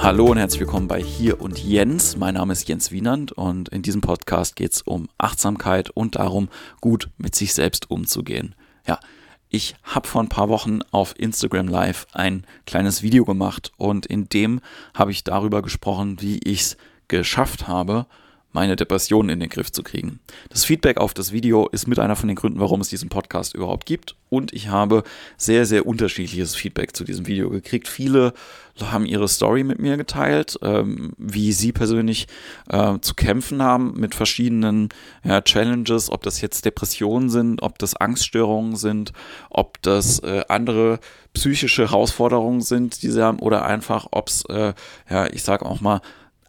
Hallo und herzlich willkommen bei Hier und Jens. Mein Name ist Jens Wienand und in diesem Podcast geht es um Achtsamkeit und darum, gut mit sich selbst umzugehen. Ja, ich habe vor ein paar Wochen auf Instagram Live ein kleines Video gemacht und in dem habe ich darüber gesprochen, wie ich es geschafft habe, meine Depressionen in den Griff zu kriegen. Das Feedback auf das Video ist mit einer von den Gründen, warum es diesen Podcast überhaupt gibt. Und ich habe sehr, sehr unterschiedliches Feedback zu diesem Video gekriegt. Viele haben ihre Story mit mir geteilt, ähm, wie sie persönlich äh, zu kämpfen haben mit verschiedenen ja, Challenges, ob das jetzt Depressionen sind, ob das Angststörungen sind, ob das äh, andere psychische Herausforderungen sind, die sie haben, oder einfach, ob es, äh, ja, ich sage auch mal,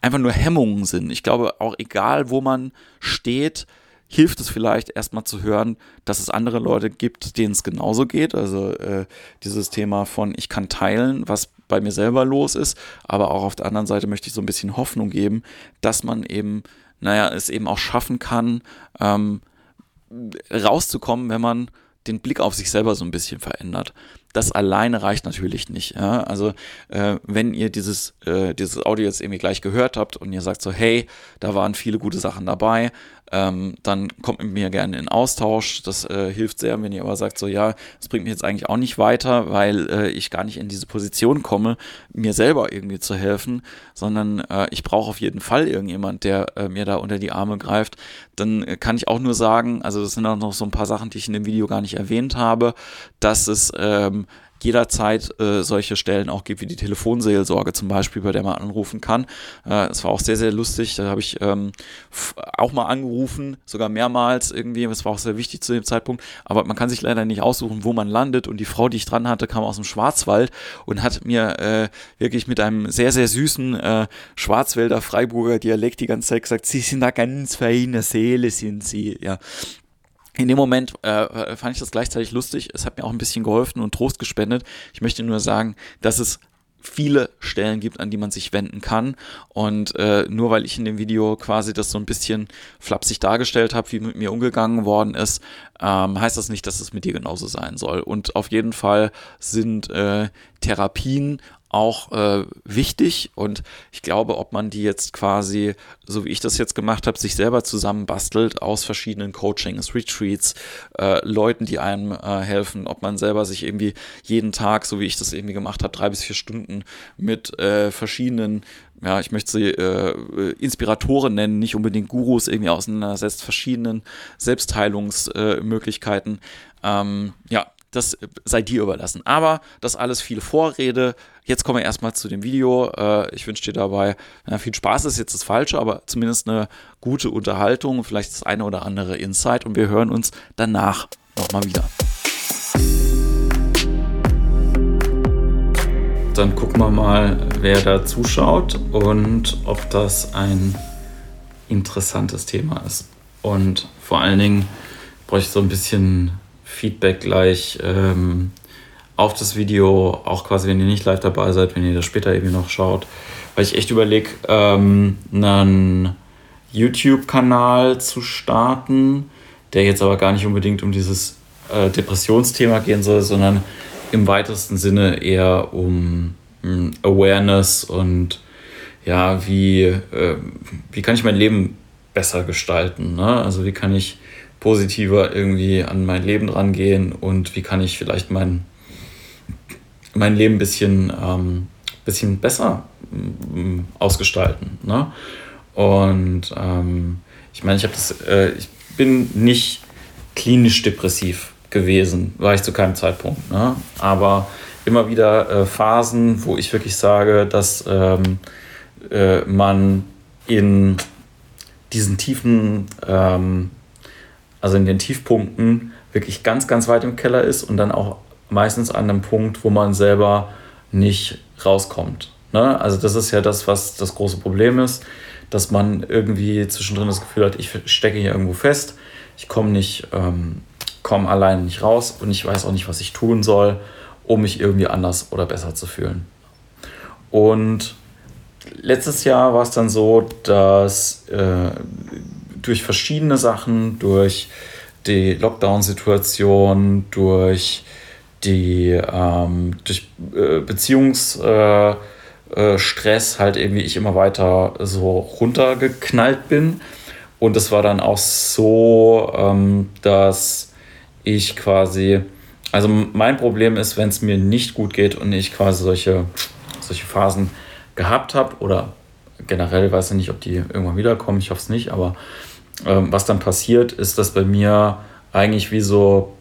einfach nur Hemmungen sind. Ich glaube, auch egal, wo man steht, hilft es vielleicht erstmal zu hören, dass es andere Leute gibt, denen es genauso geht. Also äh, dieses Thema von ich kann teilen, was bei mir selber los ist, aber auch auf der anderen Seite möchte ich so ein bisschen Hoffnung geben, dass man eben, naja, es eben auch schaffen kann, ähm, rauszukommen, wenn man den Blick auf sich selber so ein bisschen verändert. Das alleine reicht natürlich nicht. Ja? Also äh, wenn ihr dieses, äh, dieses Audio jetzt irgendwie gleich gehört habt und ihr sagt so, hey, da waren viele gute Sachen dabei, ähm, dann kommt mit mir gerne in Austausch. Das äh, hilft sehr, wenn ihr aber sagt so, ja, das bringt mich jetzt eigentlich auch nicht weiter, weil äh, ich gar nicht in diese Position komme, mir selber irgendwie zu helfen, sondern äh, ich brauche auf jeden Fall irgendjemand, der äh, mir da unter die Arme greift. Dann kann ich auch nur sagen, also das sind auch noch so ein paar Sachen, die ich in dem Video gar nicht erwähnt habe, dass es ähm, jederzeit äh, solche Stellen auch gibt, wie die Telefonseelsorge zum Beispiel, bei der man anrufen kann. Äh, das war auch sehr, sehr lustig. Da habe ich ähm, auch mal angerufen, sogar mehrmals irgendwie. Das war auch sehr wichtig zu dem Zeitpunkt. Aber man kann sich leider nicht aussuchen, wo man landet. Und die Frau, die ich dran hatte, kam aus dem Schwarzwald und hat mir äh, wirklich mit einem sehr, sehr süßen äh, Schwarzwälder Freiburger Dialekt die ganze Zeit gesagt, Sie sind da ganz feine Seele, sind Sie. Ja, in dem Moment äh, fand ich das gleichzeitig lustig. Es hat mir auch ein bisschen geholfen und Trost gespendet. Ich möchte nur sagen, dass es viele Stellen gibt, an die man sich wenden kann. Und äh, nur weil ich in dem Video quasi das so ein bisschen flapsig dargestellt habe, wie mit mir umgegangen worden ist, ähm, heißt das nicht, dass es mit dir genauso sein soll. Und auf jeden Fall sind äh, Therapien auch äh, wichtig und ich glaube, ob man die jetzt quasi, so wie ich das jetzt gemacht habe, sich selber zusammenbastelt aus verschiedenen Coachings, Retreats, äh, Leuten, die einem äh, helfen, ob man selber sich irgendwie jeden Tag, so wie ich das irgendwie gemacht habe, drei bis vier Stunden mit äh, verschiedenen ja, ich möchte sie äh, Inspiratoren nennen, nicht unbedingt Gurus irgendwie auseinandersetzt, verschiedenen Selbstheilungsmöglichkeiten. Ähm, ja, das sei dir überlassen. Aber das alles viel Vorrede. Jetzt kommen wir erstmal zu dem Video. Äh, ich wünsche dir dabei viel Spaß, ist jetzt das Falsche, aber zumindest eine gute Unterhaltung, vielleicht das eine oder andere Insight und wir hören uns danach nochmal wieder. Dann gucken wir mal, wer da zuschaut und ob das ein interessantes Thema ist. Und vor allen Dingen brauche ich so ein bisschen Feedback gleich ähm, auf das Video, auch quasi, wenn ihr nicht live dabei seid, wenn ihr das später irgendwie noch schaut, weil ich echt überlege, ähm, einen YouTube-Kanal zu starten, der jetzt aber gar nicht unbedingt um dieses äh, Depressionsthema gehen soll, sondern im weitesten Sinne eher um mh, hm, Awareness und ja, wie, äh, wie kann ich mein Leben besser gestalten? Ne? Also wie kann ich positiver irgendwie an mein Leben rangehen und wie kann ich vielleicht mein, mein Leben ein bisschen, ähm, bisschen besser ähm, ausgestalten. Ne? Und ähm, ich meine, ich das, äh, ich bin nicht klinisch depressiv gewesen, war ich zu keinem Zeitpunkt. Ne? Aber immer wieder äh, Phasen, wo ich wirklich sage, dass ähm, äh, man in diesen tiefen ähm, also in den Tiefpunkten, wirklich ganz, ganz weit im Keller ist und dann auch meistens an einem Punkt, wo man selber nicht rauskommt. Ne? Also das ist ja das, was das große Problem ist, dass man irgendwie zwischendrin das Gefühl hat, ich stecke hier irgendwo fest, ich komme nicht, ähm, komme alleine nicht raus und ich weiß auch nicht, was ich tun soll, um mich irgendwie anders oder besser zu fühlen. Und letztes Jahr war es dann so, dass äh, durch verschiedene Sachen, durch die Lockdown-Situation, durch die ähm, durch äh, Beziehungsprobleme, äh, Stress halt irgendwie ich immer weiter so runtergeknallt bin. Und es war dann auch so, ähm, dass ich quasi, also mein Problem ist, wenn es mir nicht gut geht und ich quasi solche, solche Phasen gehabt habe oder generell weiß ich nicht, ob die irgendwann wiederkommen, ich hoffe es nicht, aber ähm, was dann passiert, ist, dass bei mir eigentlich wie so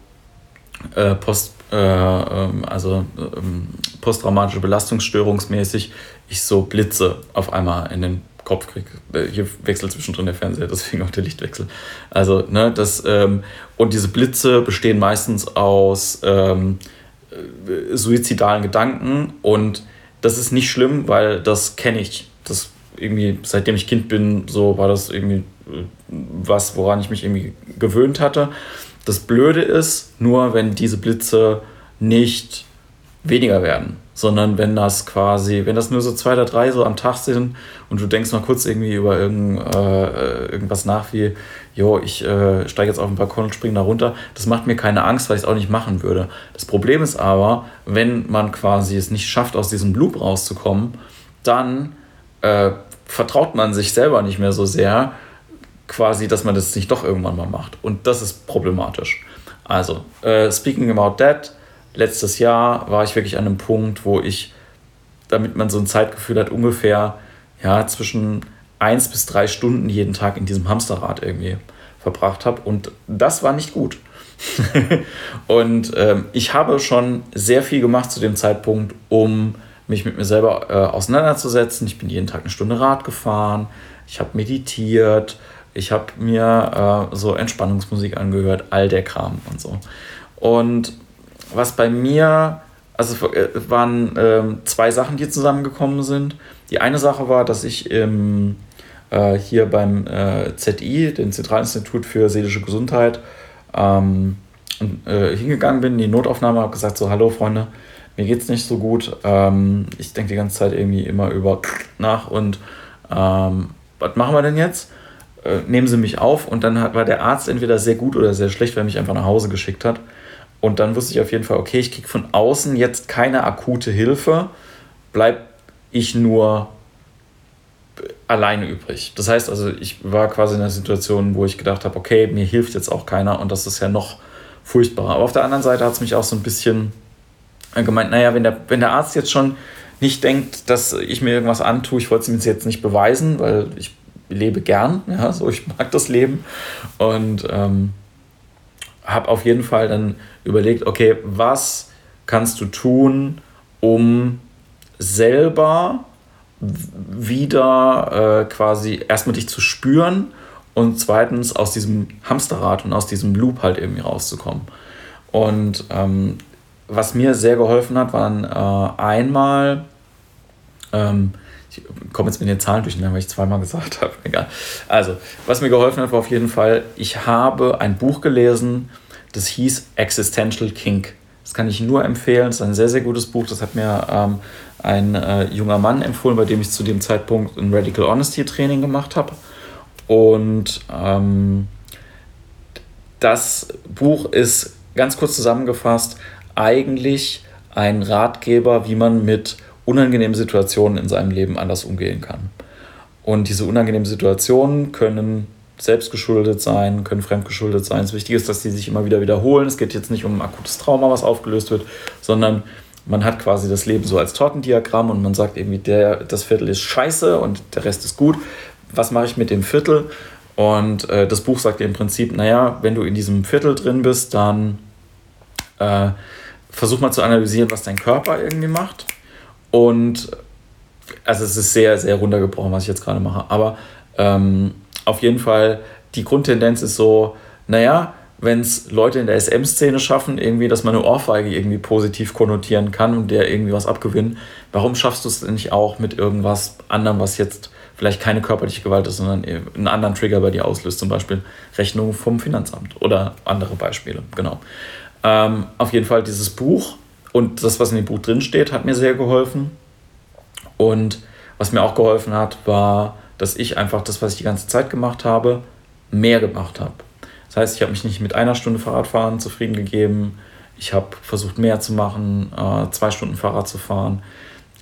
äh, Post, äh, ähm, also ähm, posttraumatische Belastungsstörungsmäßig ich so Blitze auf einmal in den Kopf kriege. Äh, hier wechselt zwischendrin der Fernseher, deswegen auch der Lichtwechsel. Also, ne, das, ähm, und diese Blitze bestehen meistens aus ähm, äh, suizidalen Gedanken und das ist nicht schlimm, weil das kenne ich. Das irgendwie, seitdem ich Kind bin, so war das irgendwie äh, was, woran ich mich irgendwie gewöhnt hatte. Das Blöde ist, nur wenn diese Blitze nicht weniger werden sondern wenn das quasi, wenn das nur so zwei oder drei so am Tag sind und du denkst mal kurz irgendwie über irgend, äh, irgendwas nach wie, jo, ich äh, steige jetzt auf den Balkon und springe da runter, das macht mir keine Angst, weil ich es auch nicht machen würde. Das Problem ist aber, wenn man quasi es nicht schafft, aus diesem Loop rauszukommen, dann äh, vertraut man sich selber nicht mehr so sehr, quasi, dass man das nicht doch irgendwann mal macht. Und das ist problematisch. Also, äh, speaking about that, letztes Jahr war ich wirklich an einem Punkt, wo ich, damit man so ein Zeitgefühl hat, ungefähr ja, zwischen eins bis drei Stunden jeden Tag in diesem Hamsterrad irgendwie verbracht habe. Und das war nicht gut. und ähm, ich habe schon sehr viel gemacht zu dem Zeitpunkt, um mich mit mir selber äh, auseinanderzusetzen. Ich bin jeden Tag eine Stunde Rad gefahren, ich habe meditiert, ich habe mir äh, so Entspannungsmusik angehört, all der Kram und so. Und was bei mir, also waren ähm, zwei Sachen, die zusammengekommen sind. Die eine Sache war, dass ich im, äh, hier beim äh, ZI, dem Zentralinstitut für seelische Gesundheit, ähm, äh, hingegangen bin, in die Notaufnahme, habe gesagt, so, hallo Freunde, mir geht es nicht so gut. Ähm, ich denke die ganze Zeit irgendwie immer über nach und ähm, was machen wir denn jetzt? Äh, nehmen Sie mich auf und dann hat, war der Arzt entweder sehr gut oder sehr schlecht, weil er mich einfach nach Hause geschickt hat. Und dann wusste ich auf jeden Fall, okay, ich kriege von außen jetzt keine akute Hilfe, bleibe ich nur alleine übrig. Das heißt also, ich war quasi in einer Situation, wo ich gedacht habe, okay, mir hilft jetzt auch keiner und das ist ja noch furchtbarer. Aber auf der anderen Seite hat es mich auch so ein bisschen gemeint, naja, wenn der, wenn der Arzt jetzt schon nicht denkt, dass ich mir irgendwas antue, ich wollte es ihm jetzt nicht beweisen, weil ich lebe gern, ja, so ich mag das Leben und ähm, habe auf jeden Fall dann überlegt, okay, was kannst du tun, um selber wieder äh, quasi erstmal dich zu spüren und zweitens aus diesem Hamsterrad und aus diesem Loop halt irgendwie rauszukommen. Und ähm, was mir sehr geholfen hat, waren äh, einmal, ähm, ich komme jetzt mit den Zahlen durcheinander, weil ich zweimal gesagt habe, egal. Also, was mir geholfen hat, war auf jeden Fall, ich habe ein Buch gelesen, das hieß Existential Kink. Das kann ich nur empfehlen. Es ist ein sehr, sehr gutes Buch. Das hat mir ähm, ein äh, junger Mann empfohlen, bei dem ich zu dem Zeitpunkt ein Radical Honesty Training gemacht habe. Und ähm, das Buch ist ganz kurz zusammengefasst eigentlich ein Ratgeber, wie man mit unangenehmen Situationen in seinem Leben anders umgehen kann. Und diese unangenehmen Situationen können selbstgeschuldet sein, können fremdgeschuldet sein. Das Wichtige ist, dass die sich immer wieder wiederholen. Es geht jetzt nicht um ein akutes Trauma, was aufgelöst wird, sondern man hat quasi das Leben so als Tortendiagramm und man sagt irgendwie, der, das Viertel ist scheiße und der Rest ist gut. Was mache ich mit dem Viertel? Und äh, das Buch sagt dir im Prinzip, naja, wenn du in diesem Viertel drin bist, dann äh, versuch mal zu analysieren, was dein Körper irgendwie macht. Und also es ist sehr, sehr runtergebrochen, was ich jetzt gerade mache. Aber ähm, auf jeden Fall, die Grundtendenz ist so, naja, wenn es Leute in der SM-Szene schaffen, irgendwie, dass man eine Ohrfeige irgendwie positiv konnotieren kann und der irgendwie was abgewinnen, warum schaffst du es denn nicht auch mit irgendwas anderem, was jetzt vielleicht keine körperliche Gewalt ist, sondern einen anderen Trigger bei dir auslöst, zum Beispiel Rechnungen vom Finanzamt oder andere Beispiele, genau. Ähm, auf jeden Fall dieses Buch und das, was in dem Buch drinsteht, hat mir sehr geholfen. Und was mir auch geholfen hat, war dass ich einfach das, was ich die ganze Zeit gemacht habe, mehr gemacht habe. Das heißt, ich habe mich nicht mit einer Stunde Fahrradfahren zufrieden gegeben. Ich habe versucht, mehr zu machen, äh, zwei Stunden Fahrrad zu fahren.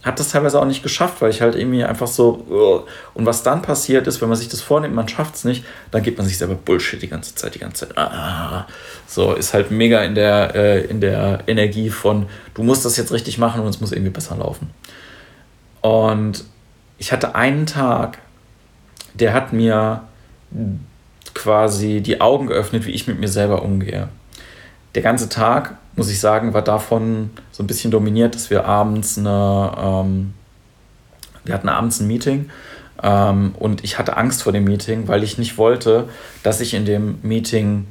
Habe das teilweise auch nicht geschafft, weil ich halt irgendwie einfach so. Und was dann passiert ist, wenn man sich das vornimmt, man schafft es nicht, dann gibt man sich selber Bullshit die ganze Zeit, die ganze Zeit. Ah, so, ist halt mega in der, äh, in der Energie von, du musst das jetzt richtig machen und es muss irgendwie besser laufen. Und ich hatte einen Tag, der hat mir quasi die Augen geöffnet, wie ich mit mir selber umgehe. Der ganze Tag muss ich sagen, war davon so ein bisschen dominiert, dass wir abends eine, ähm, wir hatten abends ein Meeting ähm, und ich hatte Angst vor dem Meeting, weil ich nicht wollte, dass ich in dem Meeting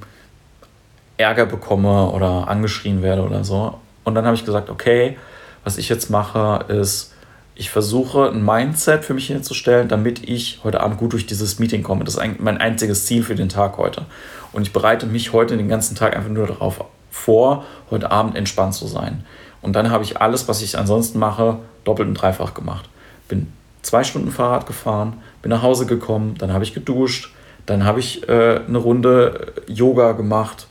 Ärger bekomme oder angeschrien werde oder so. Und dann habe ich gesagt, okay, was ich jetzt mache, ist, ich versuche ein Mindset für mich hinzustellen, damit ich heute Abend gut durch dieses Meeting komme. Das ist mein einziges Ziel für den Tag heute. Und ich bereite mich heute den ganzen Tag einfach nur darauf vor, heute Abend entspannt zu sein. Und dann habe ich alles, was ich ansonsten mache, doppelt und dreifach gemacht. Bin zwei Stunden Fahrrad gefahren, bin nach Hause gekommen, dann habe ich geduscht, dann habe ich äh, eine Runde Yoga gemacht.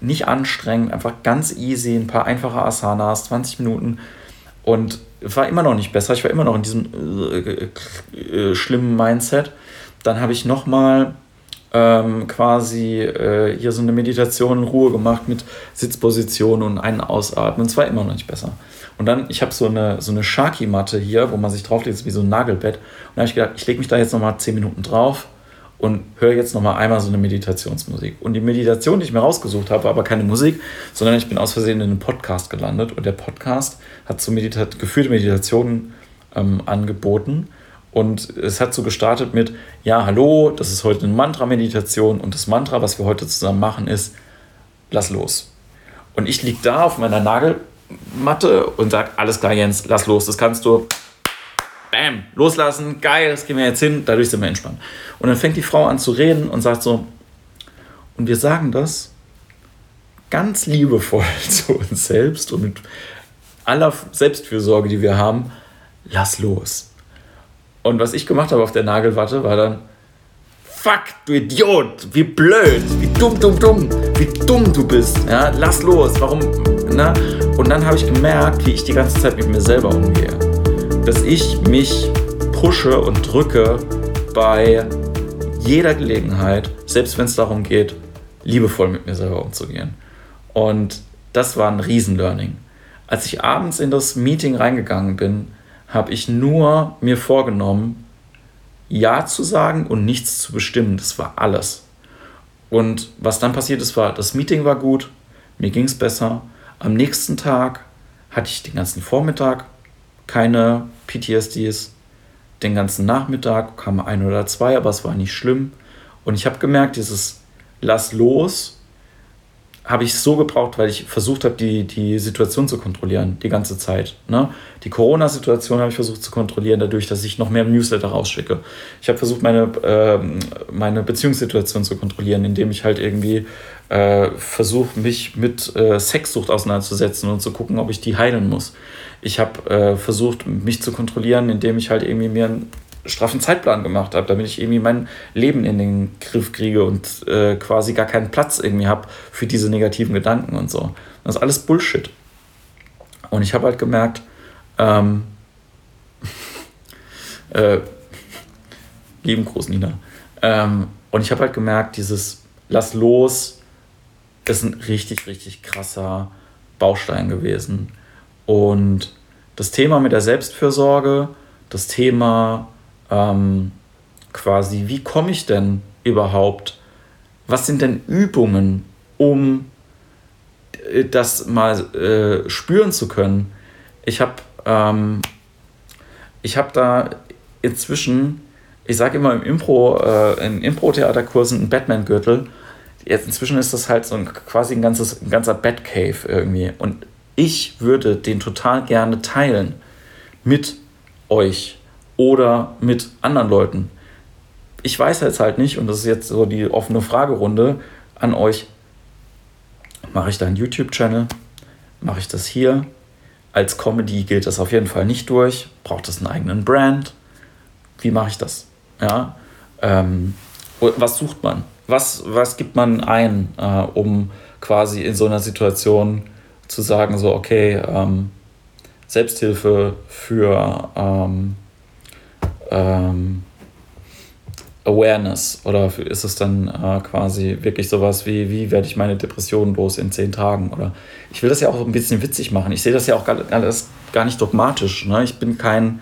Nicht anstrengend, einfach ganz easy, ein paar einfache Asanas, 20 Minuten. Und war immer noch nicht besser. Ich war immer noch in diesem äh, äh, schlimmen Mindset. Dann habe ich nochmal ähm, quasi äh, hier so eine Meditation in Ruhe gemacht mit Sitzposition und einen Ausatmen. Es war immer noch nicht besser. Und dann, ich habe so eine, so eine Shaki-Matte hier, wo man sich drauflegt, wie so ein Nagelbett. Und da habe ich gedacht, ich lege mich da jetzt nochmal 10 Minuten drauf und höre jetzt nochmal einmal so eine Meditationsmusik. Und die Meditation, die ich mir rausgesucht habe, war aber keine Musik, sondern ich bin aus Versehen in einem Podcast gelandet und der Podcast hat so Medita geführte Meditationen ähm, angeboten und es hat so gestartet mit, ja, hallo, das ist heute eine Mantra-Meditation und das Mantra, was wir heute zusammen machen, ist, lass los. Und ich liege da auf meiner Nagelmatte und sage, alles klar, Jens, lass los, das kannst du. Bam, loslassen, geil, das gehen wir jetzt hin, dadurch sind wir entspannt. Und dann fängt die Frau an zu reden und sagt so, und wir sagen das ganz liebevoll zu uns selbst und mit aller Selbstfürsorge, die wir haben, lass los. Und was ich gemacht habe auf der Nagelwatte, war dann, fuck, du Idiot, wie blöd, wie dumm, dumm, dumm, wie dumm du bist. Ja, lass los, warum, ne? Und dann habe ich gemerkt, wie ich die ganze Zeit mit mir selber umgehe. Dass ich mich pushe und drücke bei jeder Gelegenheit, selbst wenn es darum geht, liebevoll mit mir selber umzugehen. Und das war ein Riesenlearning. Als ich abends in das Meeting reingegangen bin, habe ich nur mir vorgenommen, Ja zu sagen und nichts zu bestimmen. Das war alles. Und was dann passiert ist, war, das Meeting war gut, mir ging es besser. Am nächsten Tag hatte ich den ganzen Vormittag keine PTSDs. Den ganzen Nachmittag kam ein oder zwei, aber es war nicht schlimm. Und ich habe gemerkt, dieses Lass los habe ich so gebraucht, weil ich versucht habe, die, die Situation zu kontrollieren, die ganze Zeit. Ne? Die Corona-Situation habe ich versucht zu kontrollieren, dadurch, dass ich noch mehr Newsletter rausschicke. Ich habe versucht, meine, äh, meine Beziehungssituation zu kontrollieren, indem ich halt irgendwie äh, versuche, mich mit äh, Sexsucht auseinanderzusetzen und zu gucken, ob ich die heilen muss. Ich habe äh, versucht, mich zu kontrollieren, indem ich halt irgendwie mir ein straffen Zeitplan gemacht habe, damit ich irgendwie mein Leben in den Griff kriege und äh, quasi gar keinen Platz irgendwie habe für diese negativen Gedanken und so. Das ist alles Bullshit. Und ich habe halt gemerkt, ähm, äh, lieben Gruß, Nina. Ähm, und ich habe halt gemerkt, dieses Lass los ist ein richtig, richtig krasser Baustein gewesen. Und das Thema mit der Selbstfürsorge, das Thema ähm, quasi, wie komme ich denn überhaupt? Was sind denn Übungen, um äh, das mal äh, spüren zu können? Ich habe ähm, ich habe da inzwischen, ich sage immer im Impro, äh, in Impro-Theaterkursen einen Batman-Gürtel. Jetzt inzwischen ist das halt so ein, quasi ein, ganzes, ein ganzer Batcave irgendwie. Und ich würde den total gerne teilen mit euch oder mit anderen Leuten. Ich weiß jetzt halt nicht, und das ist jetzt so die offene Fragerunde an euch, mache ich da einen YouTube-Channel? Mache ich das hier? Als Comedy gilt das auf jeden Fall nicht durch. Braucht es einen eigenen Brand? Wie mache ich das? Ja, ähm, was sucht man? Was, was gibt man ein, äh, um quasi in so einer Situation zu sagen, so, okay, ähm, Selbsthilfe, für ähm, ähm, Awareness oder ist es dann äh, quasi wirklich sowas wie, wie werde ich meine Depression los in zehn Tagen? Oder ich will das ja auch ein bisschen witzig machen. Ich sehe das ja auch gar, alles gar nicht dogmatisch. Ne? Ich bin kein,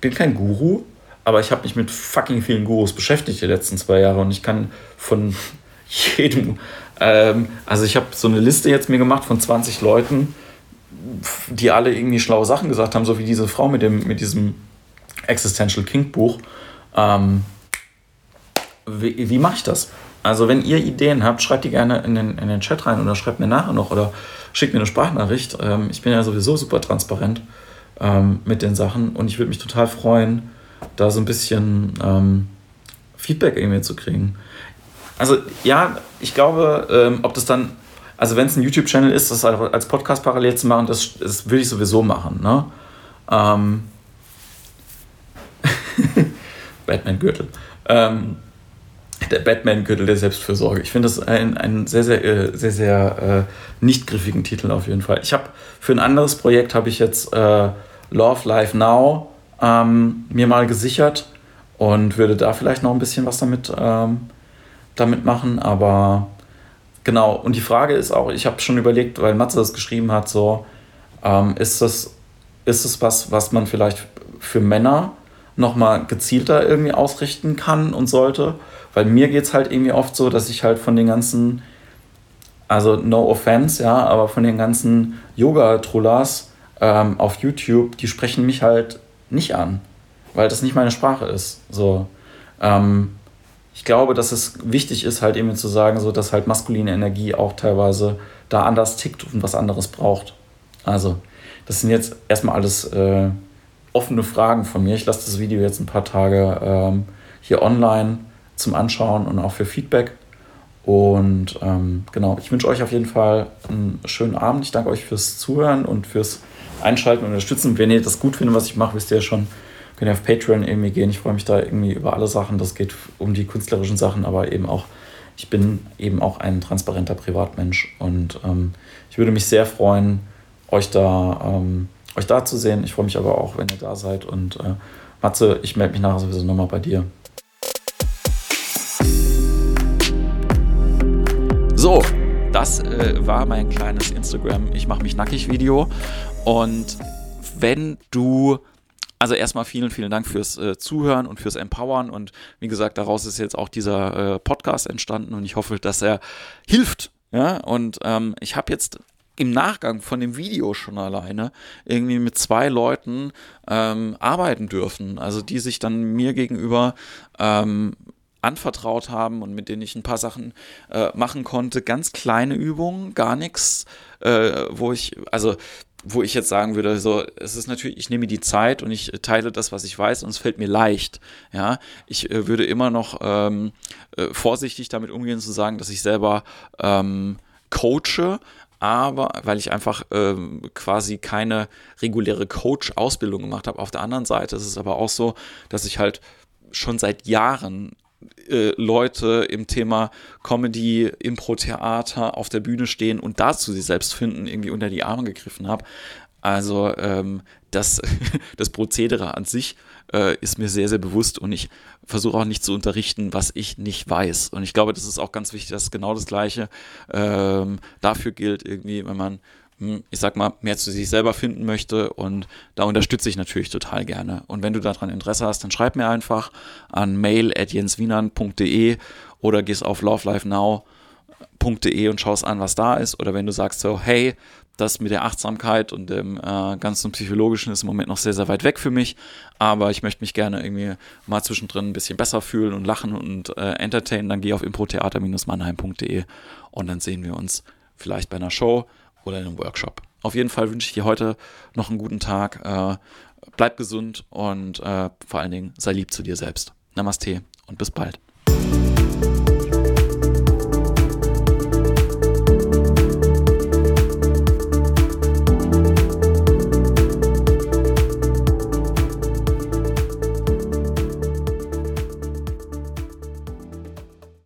bin kein Guru, aber ich habe mich mit fucking vielen Gurus beschäftigt die letzten zwei Jahre und ich kann von jedem, ähm, also ich habe so eine Liste jetzt mir gemacht von 20 Leuten, die alle irgendwie schlaue Sachen gesagt haben, so wie diese Frau mit, dem, mit diesem Existential King Buch. Ähm, wie, wie mache ich das? Also, wenn ihr Ideen habt, schreibt die gerne in den, in den Chat rein oder schreibt mir nachher noch oder schickt mir eine Sprachnachricht. Ähm, ich bin ja sowieso super transparent ähm, mit den Sachen und ich würde mich total freuen, da so ein bisschen ähm, Feedback irgendwie zu kriegen. Also, ja, ich glaube, ähm, ob das dann, also wenn es ein YouTube-Channel ist, das als Podcast parallel zu machen, das, das würde ich sowieso machen. Ne? Batman-Gürtel. Ähm, der Batman-Gürtel der Selbstfürsorge. Ich finde das einen, einen sehr, sehr, äh, sehr, sehr äh, nicht griffigen Titel auf jeden Fall. Ich habe für ein anderes Projekt habe ich jetzt äh, Love Life Now ähm, mir mal gesichert und würde da vielleicht noch ein bisschen was damit, ähm, damit machen. Aber genau, und die Frage ist auch, ich habe schon überlegt, weil Matze das geschrieben hat, so, ähm, ist das, ist das was, was man vielleicht für Männer nochmal gezielter irgendwie ausrichten kann und sollte? Weil mir geht es halt irgendwie oft so, dass ich halt von den ganzen, also no offense, ja, aber von den ganzen Yoga-Trullas ähm, auf YouTube, die sprechen mich halt nicht an, weil das nicht meine Sprache ist. So. Ähm, ich glaube, dass es wichtig ist, halt eben zu sagen, so, dass halt maskuline Energie auch teilweise da anders tickt und was anderes braucht. Also, das sind jetzt erstmal alles äh, offene Fragen von mir. Ich lasse das Video jetzt ein paar Tage ähm, hier online zum Anschauen und auch für Feedback. Und ähm, genau, ich wünsche euch auf jeden Fall einen schönen Abend. Ich danke euch fürs Zuhören und fürs Einschalten und Unterstützen. Wenn ihr das gut findet, was ich mache, wisst ihr ja schon, könnt ihr auf Patreon irgendwie gehen. Ich freue mich da irgendwie über alle Sachen. Das geht um die künstlerischen Sachen, aber eben auch, ich bin eben auch ein transparenter Privatmensch und ähm, ich würde mich sehr freuen, euch da, ähm, euch da zu sehen. Ich freue mich aber auch, wenn ihr da seid. Und äh, Matze, ich melde mich nachher sowieso nochmal bei dir. So, das äh, war mein kleines Instagram Ich mache mich nackig Video. Und wenn du also erstmal vielen, vielen Dank fürs äh, Zuhören und fürs Empowern. Und wie gesagt, daraus ist jetzt auch dieser äh, Podcast entstanden und ich hoffe, dass er hilft. Ja, und ähm, ich habe jetzt im Nachgang von dem Video schon alleine irgendwie mit zwei Leuten ähm, arbeiten dürfen. Also die sich dann mir gegenüber ähm, anvertraut haben und mit denen ich ein paar Sachen äh, machen konnte. Ganz kleine Übungen, gar nichts, äh, wo ich, also wo ich jetzt sagen würde, so, es ist natürlich, ich nehme die Zeit und ich teile das, was ich weiß und es fällt mir leicht. Ja, ich äh, würde immer noch ähm, äh, vorsichtig damit umgehen zu sagen, dass ich selber ähm, coache, aber weil ich einfach ähm, quasi keine reguläre Coach-Ausbildung gemacht habe. Auf der anderen Seite ist es aber auch so, dass ich halt schon seit Jahren äh, Leute im Thema Comedy, Impro-Theater auf der Bühne stehen und dazu sie selbst finden, irgendwie unter die Arme gegriffen habe. Also ähm, das, das Prozedere an sich äh, ist mir sehr, sehr bewusst und ich versuche auch nicht zu unterrichten, was ich nicht weiß. Und ich glaube, das ist auch ganz wichtig, dass genau das Gleiche ähm, dafür gilt, irgendwie, wenn man hm, ich sag mal, mehr zu sich selber finden möchte und da unterstütze ich natürlich total gerne. Und wenn du daran Interesse hast, dann schreib mir einfach an mail.jenswienern.de oder gehst auf lovelifenow.de und schaust an, was da ist. Oder wenn du sagst so, hey, das mit der Achtsamkeit und dem äh, ganzen Psychologischen ist im Moment noch sehr, sehr weit weg für mich, aber ich möchte mich gerne irgendwie mal zwischendrin ein bisschen besser fühlen und lachen und äh, entertainen, dann geh auf improtheater-mannheim.de und dann sehen wir uns vielleicht bei einer Show oder in einem Workshop. Auf jeden Fall wünsche ich dir heute noch einen guten Tag. Äh, bleib gesund und äh, vor allen Dingen sei lieb zu dir selbst. Namaste und bis bald.